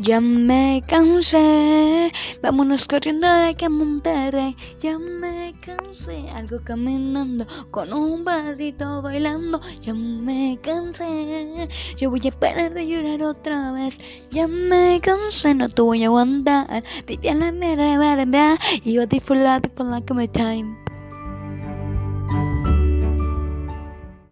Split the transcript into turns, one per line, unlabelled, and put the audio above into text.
Ya me cansé, vámonos corriendo de que Monterrey. Ya me cansé, algo caminando con un vasito bailando. Ya me cansé, yo voy a parar de llorar otra vez. Ya me cansé, no te voy a aguantar. Pide a la mera, y yo a disfrutar, disfrutar que me time.